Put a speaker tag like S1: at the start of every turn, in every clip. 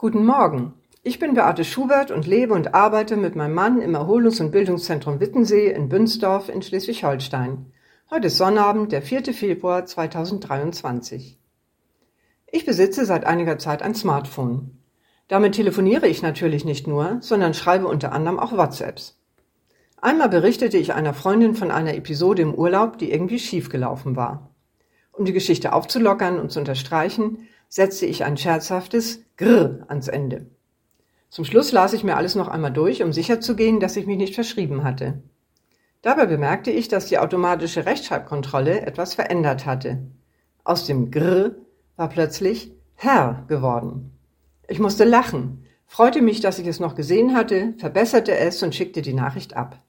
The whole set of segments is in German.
S1: Guten Morgen. Ich bin Beate Schubert und lebe und arbeite mit meinem Mann im Erholungs- und Bildungszentrum Wittensee in Bünsdorf in Schleswig-Holstein. Heute ist Sonnabend, der 4. Februar 2023. Ich besitze seit einiger Zeit ein Smartphone. Damit telefoniere ich natürlich nicht nur, sondern schreibe unter anderem auch WhatsApps. Einmal berichtete ich einer Freundin von einer Episode im Urlaub, die irgendwie schiefgelaufen war. Um die Geschichte aufzulockern und zu unterstreichen, setzte ich ein scherzhaftes Grr ans Ende. Zum Schluss las ich mir alles noch einmal durch, um sicherzugehen, dass ich mich nicht verschrieben hatte. Dabei bemerkte ich, dass die automatische Rechtschreibkontrolle etwas verändert hatte. Aus dem Grr war plötzlich Herr geworden. Ich musste lachen, freute mich, dass ich es noch gesehen hatte, verbesserte es und schickte die Nachricht ab.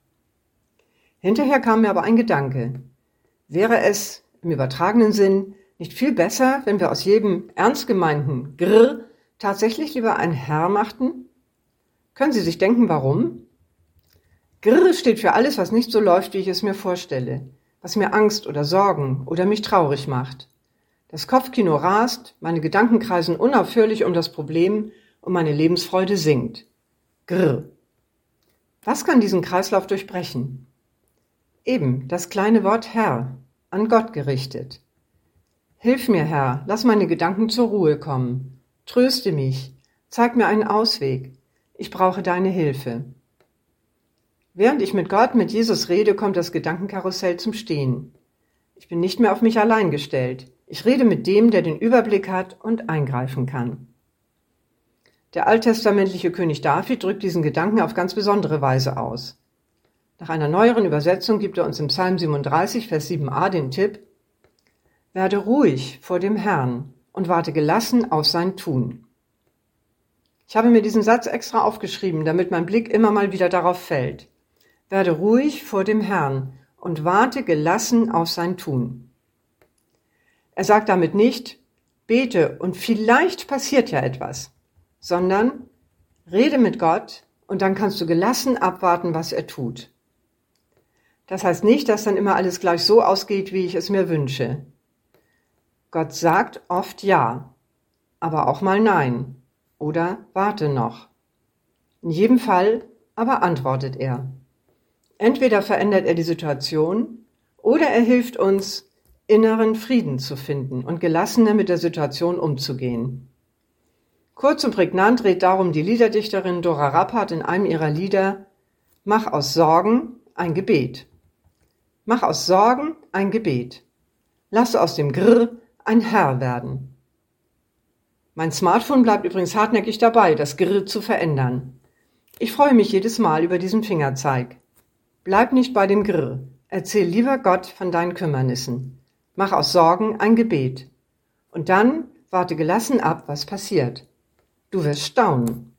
S1: Hinterher kam mir aber ein Gedanke. Wäre es im übertragenen Sinn nicht viel besser, wenn wir aus jedem ernst gemeinten Grr tatsächlich lieber ein Herr machten? Können Sie sich denken, warum? Grr steht für alles, was nicht so läuft, wie ich es mir vorstelle, was mir Angst oder Sorgen oder mich traurig macht. Das Kopfkino rast, meine Gedanken kreisen unaufhörlich um das Problem und meine Lebensfreude sinkt. Grr. Was kann diesen Kreislauf durchbrechen? Eben das kleine Wort Herr, an Gott gerichtet. Hilf mir, Herr, lass meine Gedanken zur Ruhe kommen. Tröste mich, zeig mir einen Ausweg. Ich brauche deine Hilfe. Während ich mit Gott, mit Jesus rede, kommt das Gedankenkarussell zum Stehen. Ich bin nicht mehr auf mich allein gestellt. Ich rede mit dem, der den Überblick hat und eingreifen kann. Der alttestamentliche König David drückt diesen Gedanken auf ganz besondere Weise aus. Nach einer neueren Übersetzung gibt er uns im Psalm 37, Vers 7a den Tipp, werde ruhig vor dem Herrn und warte gelassen auf sein Tun. Ich habe mir diesen Satz extra aufgeschrieben, damit mein Blick immer mal wieder darauf fällt. Werde ruhig vor dem Herrn und warte gelassen auf sein Tun. Er sagt damit nicht, bete und vielleicht passiert ja etwas, sondern rede mit Gott und dann kannst du gelassen abwarten, was er tut. Das heißt nicht, dass dann immer alles gleich so ausgeht, wie ich es mir wünsche. Gott sagt oft Ja, aber auch mal Nein oder warte noch. In jedem Fall aber antwortet er. Entweder verändert er die Situation oder er hilft uns, inneren Frieden zu finden und gelassener mit der Situation umzugehen. Kurz und prägnant dreht darum die Liederdichterin Dora Rappert in einem ihrer Lieder Mach aus Sorgen ein Gebet. Mach aus Sorgen ein Gebet. Lass aus dem Grr ein Herr werden. Mein Smartphone bleibt übrigens hartnäckig dabei, das Grill zu verändern. Ich freue mich jedes Mal über diesen Fingerzeig. Bleib nicht bei dem Grill. Erzähl lieber Gott von deinen Kümmernissen. Mach aus Sorgen ein Gebet. Und dann warte gelassen ab, was passiert. Du wirst staunen.